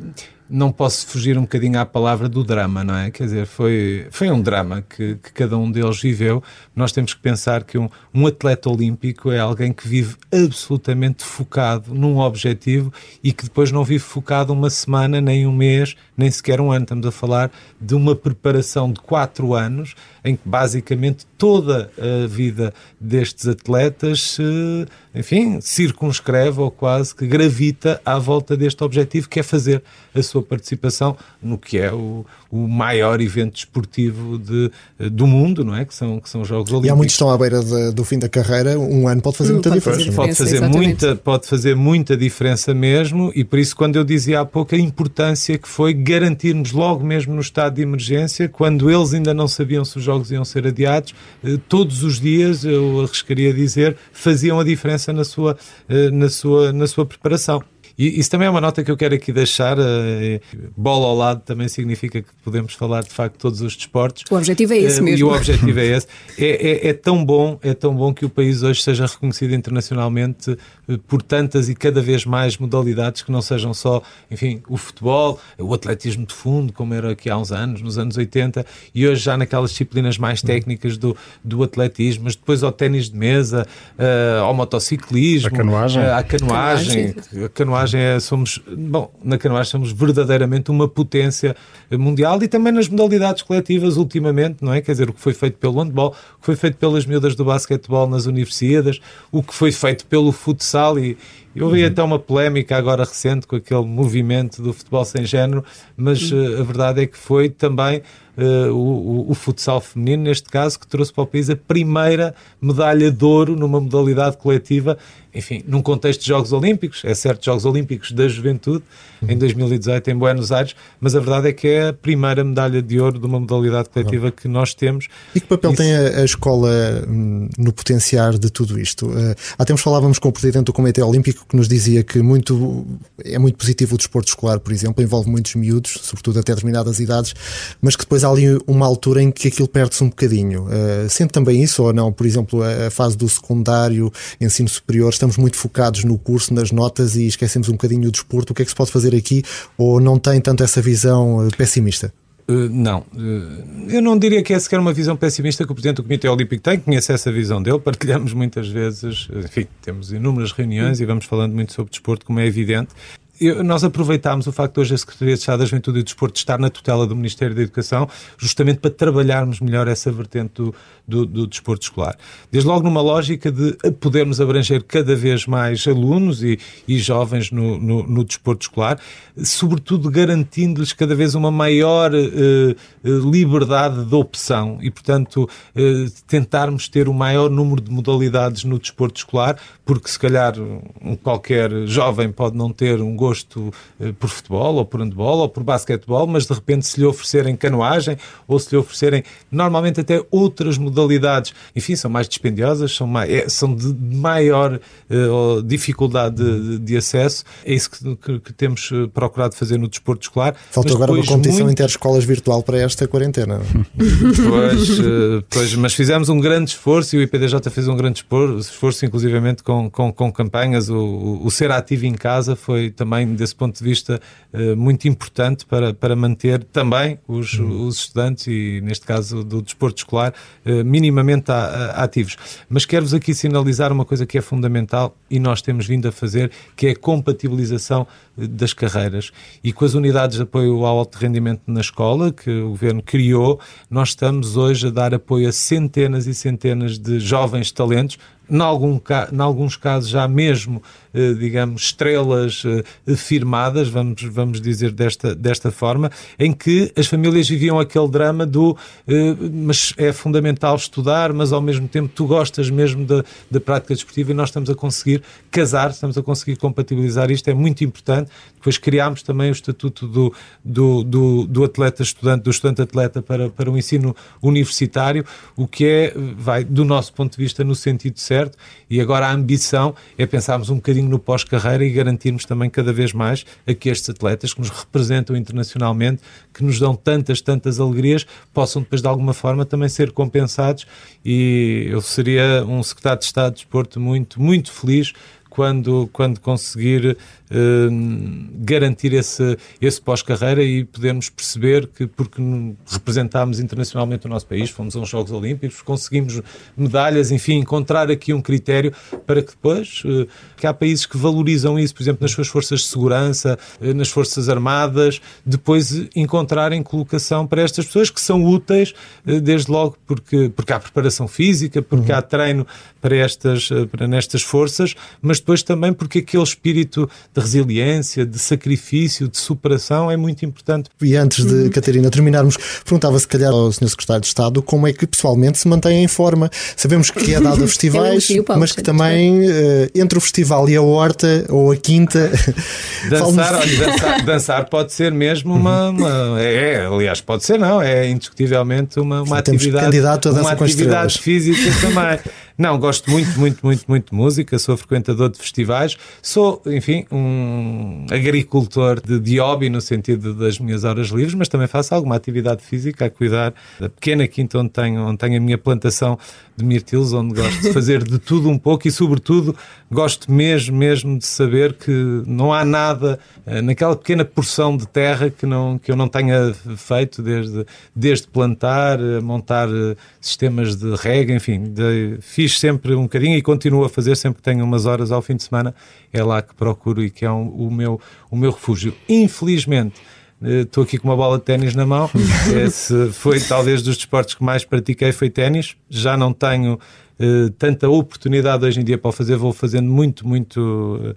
não posso fugir um bocadinho à palavra do drama, não é? Quer dizer, foi, foi um drama que, que cada um deles viveu. Nós temos que pensar que um, um atleta olímpico é alguém que vive absolutamente focado num objetivo e que depois não vive focado uma semana, nem um mês, nem sequer um ano. Estamos a falar de uma preparação de quatro anos em que basicamente toda a vida destes atletas se, enfim, circunscreve ou quase que gravita à volta deste objetivo que é fazer a sua participação no que é o, o maior evento desportivo de, do mundo, não é? Que são, que são os Jogos Olímpicos. E há muitos que estão à beira de, do fim da carreira, um ano pode fazer muita pode diferença. Fazer pode, fazer muita, pode fazer muita diferença mesmo, e por isso, quando eu dizia há pouco a importância que foi garantirmos logo mesmo no estado de emergência, quando eles ainda não sabiam se os Jogos iam ser adiados, eh, todos os dias, eu arriscaria dizer, faziam a diferença na sua, eh, na sua, na sua preparação. E isso também é uma nota que eu quero aqui deixar. Uh, bola ao lado também significa que podemos falar de facto todos os desportos. O objetivo é esse mesmo. E o objetivo é esse. É, é, é, tão bom, é tão bom que o país hoje seja reconhecido internacionalmente uh, por tantas e cada vez mais modalidades que não sejam só, enfim, o futebol, o atletismo de fundo, como era aqui há uns anos, nos anos 80, e hoje já naquelas disciplinas mais técnicas do, do atletismo, mas depois ao ténis de mesa, ao motociclismo, a canoagem, a canoagem, a canoagem canoagem é, somos, bom, na canoagem somos verdadeiramente uma potência mundial e também nas modalidades coletivas ultimamente, não é? Quer dizer, o que foi feito pelo handball, o que foi feito pelas miúdas do basquetebol nas universidades, o que foi feito pelo futsal e, Houve até uma polémica agora recente com aquele movimento do futebol sem género, mas uh, a verdade é que foi também uh, o, o, futsal feminino, neste caso, que trouxe para o país a primeira medalha de ouro numa modalidade coletiva, enfim, num contexto de Jogos Olímpicos, é certo, Jogos Olímpicos da Juventude, em 2018 em Buenos Aires, mas a verdade é que é a primeira medalha de ouro de uma modalidade coletiva que nós temos. E que papel Isso... tem a, a, escola hum, no potenciar de tudo isto? Uh, há tempos falávamos com o Presidente do Comitê Olímpico que nos dizia que muito, é muito positivo o desporto escolar, por exemplo, envolve muitos miúdos, sobretudo até determinadas idades, mas que depois há ali uma altura em que aquilo perde-se um bocadinho. Uh, sente também isso ou não? Por exemplo, a, a fase do secundário, ensino superior, estamos muito focados no curso, nas notas e esquecemos um bocadinho o desporto. O que é que se pode fazer aqui? Ou não tem tanto essa visão eh, pessimista? Uh, não, uh, eu não diria que é sequer uma visão pessimista que o Presidente do Comitê Olímpico tem, conhece essa visão dele, partilhamos muitas vezes, enfim, temos inúmeras reuniões e vamos falando muito sobre desporto, como é evidente, eu, nós aproveitámos o facto de hoje a Secretaria de Estado da Juventude e do Desporto estar na tutela do Ministério da Educação, justamente para trabalharmos melhor essa vertente do, do, do desporto escolar. Desde logo numa lógica de podermos abranger cada vez mais alunos e, e jovens no, no, no, desporto escolar, sobretudo garantindo-lhes cada vez uma maior eh, eh liberdade de opção e, portanto, eh, tentarmos ter o maior número de modalidades no desporto escolar, porque se calhar um, qualquer jovem pode não ter um gosto gosto eh, por futebol, ou por handball, ou por basquetebol, mas de repente se lhe oferecerem canoagem, ou se lhe oferecerem normalmente até outras modalidades, enfim, são mais dispendiosas, são, mais, é, são de maior uh, dificuldade de, de, acesso, é isso que, que, que, temos eh, procurado fazer no desporto escolar. Falta agora uma competição muito... interescolas virtual para esta quarentena. Pois, uh, pois, mas fizemos um grande esforço e o IPDJ fez um grande esforço, esforço inclusivamente com, com, com campanhas. O, o, o ser ativo em casa foi também também, desse ponto de vista, eh, muito importante para, para manter também os, uhum. os estudantes, e neste caso do desporto escolar, eh, minimamente ativos. Mas quero-vos aqui sinalizar uma coisa que é fundamental e nós temos vindo a fazer, que é a compatibilização eh, das carreiras. E com as unidades de apoio ao alto rendimento na escola, que o Governo criou, nós estamos hoje a dar apoio a centenas e centenas de jovens talentos, em, alguns casos já mesmo, eh, digamos, estrelas eh, firmadas, vamos, vamos dizer desta, desta forma, em que as famílias viviam aquele drama do eh, mas é fundamental estudar, mas ao mesmo tempo tu gostas mesmo da, da prática desportiva e nós estamos a conseguir casar, estamos a conseguir compatibilizar isto, é muito importante. Depois criámos também o estatuto do, do, do, do atleta estudante, do estudante atleta para, para o ensino universitário, o que é, vai, do nosso ponto de vista, no sentido certo certo? E agora a ambição é pensarmos um bocadinho no pós-carreira e garantirmos também cada vez mais a que estes atletas que nos representam internacionalmente, que nos dão tantas, tantas alegrias, possam depois de alguma forma também ser compensados e eu seria um secretário de Estado de Desporto muito, muito feliz quando, quando conseguir uh, garantir esse, esse pós-carreira e podermos perceber que, porque representámos internacionalmente o nosso país, fomos aos Jogos Olímpicos, conseguimos medalhas, enfim, encontrar aqui um critério para que depois, uh, que há países que valorizam isso, por exemplo, nas suas forças de segurança, uh, nas forças armadas, depois encontrarem colocação para estas pessoas que são úteis, desde logo porque, porque há preparação física, porque uhum. há treino para estas, para nestas forças, mas depois também porque aquele espírito de resiliência, de sacrifício, de superação é muito importante. E antes de, uhum. Catarina, terminarmos, perguntava se calhar ao Sr. Secretário de Estado como é que pessoalmente se mantém em forma. Sabemos que é dado a festivais, mas que também uh, entre o festival e a horta ou a quinta. Dançar, olha, dançar, dançar, pode ser mesmo uma. uma é, é, aliás, pode ser, não, é indiscutivelmente uma, uma atividade. Candidato a dança uma com atividade física também. Não, gosto muito, muito, muito, muito de música, sou frequentador de festivais, sou, enfim, um agricultor de, de hobby no sentido das minhas horas livres, mas também faço alguma atividade física a cuidar da pequena quinta onde tenho, onde tenho a minha plantação de mirtilos, onde gosto de fazer de tudo um pouco e, sobretudo, gosto mesmo, mesmo de saber que não há nada eh, naquela pequena porção de terra que, não, que eu não tenha feito, desde, desde plantar, eh, montar eh, sistemas de rega, enfim, de, fiz sempre um bocadinho e continuo a fazer sempre que tenho umas horas ao fim de semana, é lá que procuro e que é um, o, meu, o meu refúgio. Infelizmente, estou aqui com uma bola de ténis na mão. Esse foi talvez dos desportos que mais pratiquei foi ténis. Já não tenho uh, tanta oportunidade hoje em dia para o fazer, vou fazendo muito, muito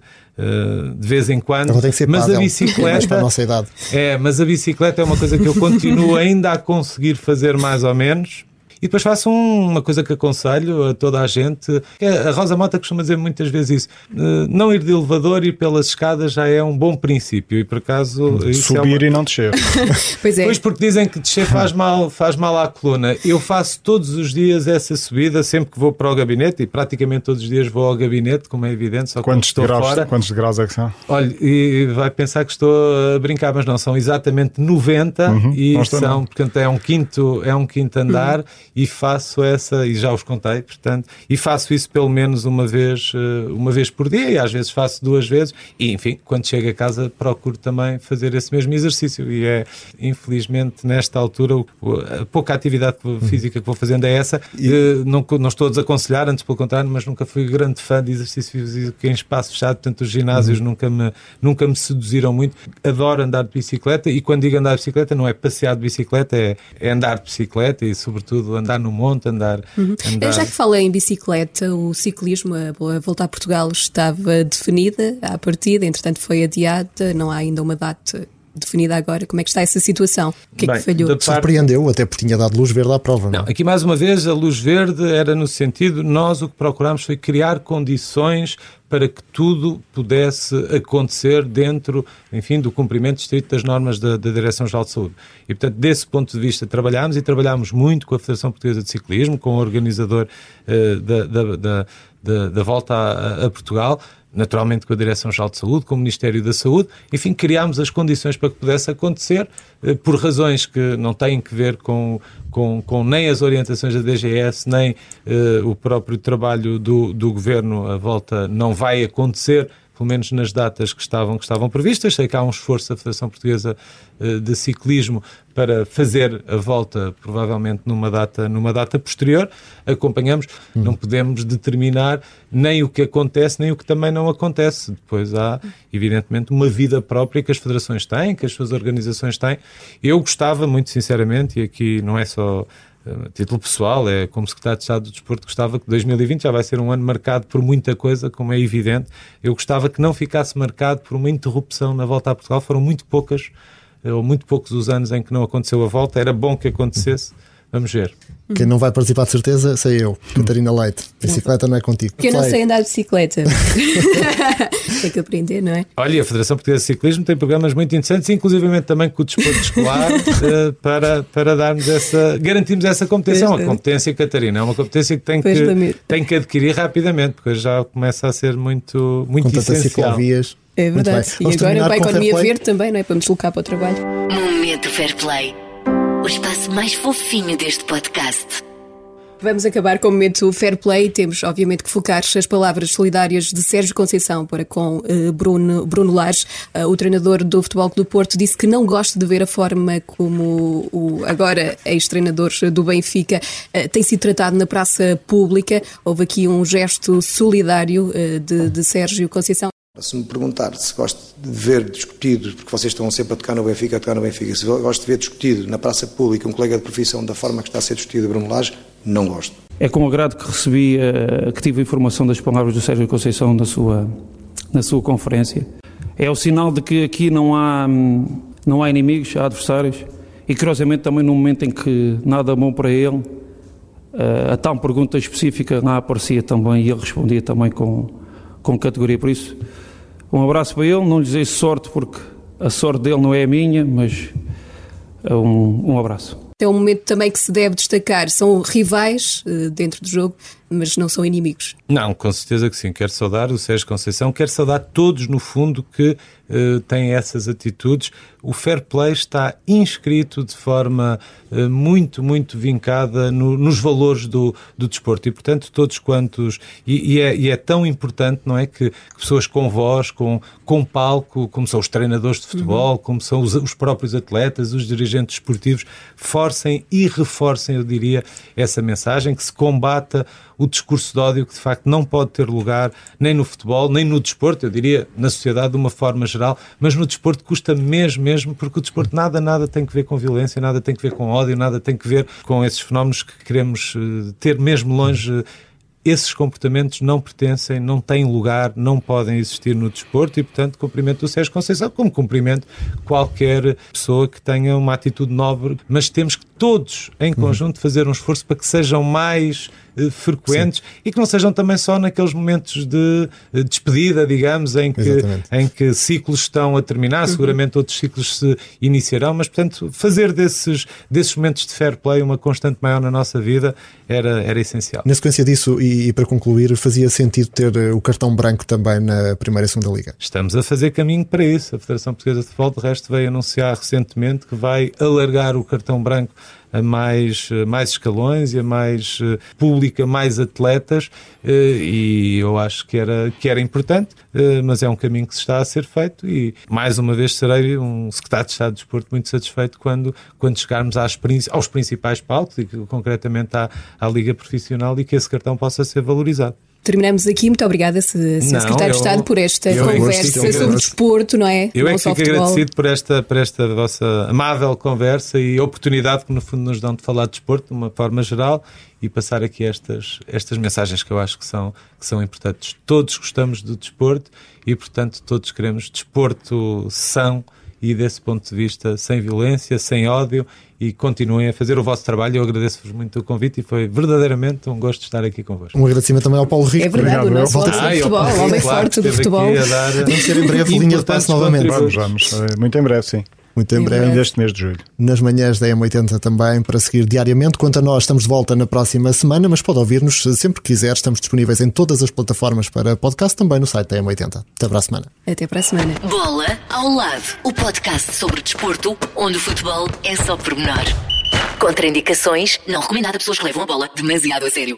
de vez em quando. mas a bicicleta. para a nossa idade. É, mas a bicicleta é uma coisa que eu continuo ainda a conseguir fazer mais ou menos. E depois faço uma coisa que aconselho a toda a gente. a Rosa Mota costuma dizer muitas vezes isso. Eh, não ir de elevador, ir pelas escadas já é um bom princípio. E por acaso. É Subir é uma... e não descer. pois é. Pois porque dizem que descer faz mal, faz mal à coluna. Eu faço todos os dias essa subida, sempre que vou para o gabinete, e praticamente todos os dias vou ao gabinete, como é evidente, só quantos estou graus, fora. Quantos degraus é que são? Olha, e vai pensar que estou a brincar, mas não, são exatamente 90 uhum, e são, portanto, é um quinto, é um quinto andar uhum. E faço essa e já os contei, portanto, e faço isso pelo menos uma vez, eh, uma vez por dia, e às vezes faço duas vezes, e enfim, quando chego a casa procuro também fazer esse mesmo exercício, e é, infelizmente, nesta altura, a pouca atividade física que vou fazendo é essa, e... Eh, não, não estou a desaconselhar, antes pelo contrário, mas nunca fui grande fã de exercício físico em espaço fechado, portanto os ginásios uhum. nunca, me, nunca me seduziram muito, adoro andar de bicicleta, e quando digo andar de bicicleta não é passear de bicicleta, é, é andar de bicicleta, e sobretudo andar no monte, andar. Uhum. andar... Já que falei em bicicleta, o ciclismo, a volta a Portugal estava definida à partida, entretanto foi adiada, não há ainda uma data definida agora. Como é que está essa situação? O que Bem, é que falhou? Parte... Surpreendeu, até porque tinha dado luz verde à prova. Não, não, aqui mais uma vez a luz verde era no sentido, nós o que procurámos foi criar condições para que tudo pudesse acontecer dentro, enfim, do cumprimento estrito das normas da, da Direção-Geral de Saúde. E, portanto, desse ponto de vista, trabalhámos e trabalhámos muito com a Federação Portuguesa de Ciclismo, com o organizador uh, da, da, da, da, volta a, a Portugal, naturalmente com a Direção-Geral de Saúde, com o Ministério da Saúde, enfim, criámos as condições para que pudesse acontecer, eh, por razões que não têm que ver com, com, com nem as orientações da DGS, nem uh, o próprio trabalho do, do Governo, a volta não vai acontecer, pelo menos nas datas que estavam, que estavam previstas. Sei que há um esforço da Federação Portuguesa eh, de Ciclismo para fazer a volta, provavelmente numa data, numa data posterior. Acompanhamos, hum. não podemos determinar nem o que acontece, nem o que também não acontece. Depois há, evidentemente, uma vida própria que as federações têm, que as suas organizações têm. Eu gostava, muito sinceramente, e aqui não é só a título pessoal, é como secretário de Estado do Desporto, gostava que 2020 já vai ser um ano marcado por muita coisa, como é evidente. Eu gostava que não ficasse marcado por uma interrupção na volta a Portugal. Foram muito poucas, ou muito poucos os anos em que não aconteceu a volta. Era bom que acontecesse. Vamos ver. Quem não vai participar de certeza sei eu, Catarina Leite. Bicicleta não é contigo. Que eu não sei andar de bicicleta. Tem que aprender, não é? Olha, a Federação Portuguesa de Ciclismo tem programas muito interessantes, inclusivamente também com o desporto escolar, eh, para, para darmos essa, garantirmos essa competência. É uma competência, Catarina, é uma competência que tem que, tem que adquirir rapidamente, porque já começa a ser muito, muito com essencial. ciclovias. É verdade. E agora para a economia verde também, não é? Para me deslocar para o trabalho. Momento Fair Play o espaço mais fofinho deste podcast. Vamos acabar com o momento fair play. Temos, obviamente, que focar as palavras solidárias de Sérgio Conceição para com uh, Bruno, Bruno Lage. Uh, o treinador do Futebol Clube do Porto disse que não gosta de ver a forma como o agora ex-treinador do Benfica uh, tem sido tratado na praça pública. Houve aqui um gesto solidário de, de Sérgio Conceição. Se me perguntar se gosto de ver discutido, porque vocês estão sempre a tocar no Benfica, a tocar no Benfica, se gosto de ver discutido na praça pública um colega de profissão da forma que está a ser discutido Bruno Lage, não gosto. É com agrado que recebi, eh, que tive a informação das palavras do Sérgio Conceição na sua, na sua conferência. É o sinal de que aqui não há, não há inimigos, há adversários, e curiosamente também no momento em que nada bom para ele, eh, a tal pergunta específica lá aparecia também e ele respondia também com, com categoria. Por isso, um abraço para ele, não lhe desejo sorte porque a sorte dele não é a minha, mas é um, um abraço. É um momento também que se deve destacar. São rivais uh, dentro do jogo, mas não são inimigos. Não, com certeza que sim. Quero saudar o Sérgio Conceição, quero saudar todos, no fundo, que uh, têm essas atitudes. O fair play está inscrito de forma uh, muito, muito vincada no, nos valores do, do desporto. E, portanto, todos quantos. E, e, é, e é, tão importante, não é? Que, que, pessoas com voz, com, com palco, como são os treinadores de futebol, uhum. como são os, os próprios atletas, os dirigentes esportivos, forcem e reforcem, eu diria, essa mensagem, que se combata o discurso de ódio que de facto não pode ter lugar nem no futebol, nem no desporto, eu diria na sociedade de uma forma geral, mas no desporto custa mesmo, mesmo, porque o desporto nada, nada tem que ver com violência, nada tem que ver com ódio, nada tem que ver com esses fenómenos que queremos eh, ter mesmo longe. Esses comportamentos não pertencem, não têm lugar, não podem existir no desporto e, portanto, cumprimento o Sérgio Conceição, como cumprimento qualquer pessoa que tenha uma atitude nobre, mas temos que todos, em uhum. conjunto, fazer um esforço para que sejam mais eh, frequentes Sim. e que não sejam também só naqueles momentos de eh, despedida, digamos, em que, em que ciclos estão a terminar, uhum. seguramente outros ciclos se iniciarão, mas, portanto, fazer desses, desses momentos de fair play uma constante maior na nossa vida era, era essencial. Na sequência disso, e, e para concluir, fazia sentido ter eh, o cartão branco também na Primeira e Segunda Liga? Estamos a fazer caminho para isso. A Federação Portuguesa de Futebol, de resto, veio anunciar recentemente que vai alargar o cartão branco a mais, mais escalões e a mais uh, pública, mais atletas, uh, e eu acho que era, que era importante, uh, mas é um caminho que se está a ser feito e mais uma vez serei um secretário de Estado de Desporto muito satisfeito quando, quando chegarmos às, aos principais palcos e concretamente à, à Liga Profissional e que esse cartão possa ser valorizado. Terminamos aqui. Muito obrigada, Sr. Secretário de Estado, por esta é conversa sobre desporto, não é? Eu é que fico agradecido por esta, por esta vossa amável conversa e oportunidade que, no fundo, nos dão de falar de desporto de uma forma geral e passar aqui estas, estas mensagens que eu acho que são, que são importantes. Todos gostamos do desporto e, portanto, todos queremos desporto são e, desse ponto de vista, sem violência, sem ódio e continuem a fazer o vosso trabalho. Eu agradeço-vos muito o convite e foi verdadeiramente um gosto de estar aqui convosco. Um agradecimento também ao Paulo Rico. É verdade, Obrigado, o nosso Volta ah, futebol, o homem claro, forte do futebol. Vamos ter em breve linha de passe novamente. Vamos, vamos. Eh, muito em breve, sim. Muito em breve. Deste mês de julho. Nas manhãs da M80 também, para seguir diariamente. Quanto a nós, estamos de volta na próxima semana, mas pode ouvir-nos sempre que quiser. Estamos disponíveis em todas as plataformas para podcast, também no site da M80. Até para a semana. Até para a semana. Bola ao lado. O podcast sobre desporto, onde o futebol é só pormenor. Contraindicações, não recomendado a pessoas que levam a bola demasiado a sério.